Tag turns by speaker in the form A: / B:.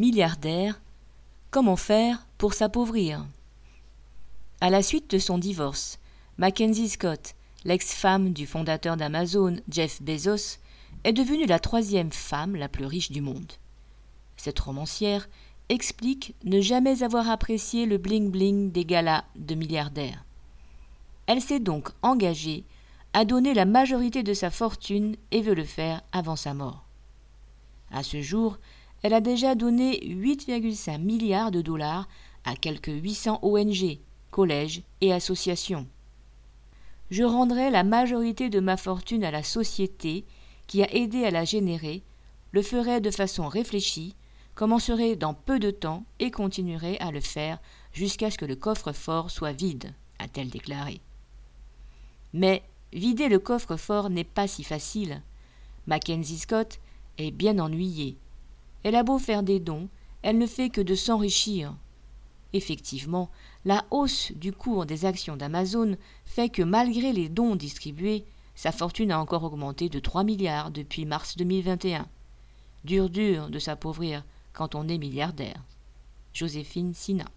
A: Milliardaire, comment faire pour s'appauvrir? À la suite de son divorce, Mackenzie Scott, l'ex-femme du fondateur d'Amazon, Jeff Bezos, est devenue la troisième femme la plus riche du monde. Cette romancière explique ne jamais avoir apprécié le bling-bling des galas de milliardaires. Elle s'est donc engagée à donner la majorité de sa fortune et veut le faire avant sa mort. À ce jour, elle a déjà donné 8,5 milliards de dollars à quelques 800 ONG, collèges et associations. Je rendrai la majorité de ma fortune à la société qui a aidé à la générer, le ferai de façon réfléchie, commencerai dans peu de temps et continuerai à le faire jusqu'à ce que le coffre-fort soit vide, a-t-elle déclaré. Mais vider le coffre-fort n'est pas si facile. Mackenzie Scott est bien ennuyée. Elle a beau faire des dons, elle ne fait que de s'enrichir. Effectivement, la hausse du cours des actions d'Amazon fait que malgré les dons distribués, sa fortune a encore augmenté de 3 milliards depuis mars 2021. Dur dur de s'appauvrir quand on est milliardaire. Joséphine Sina.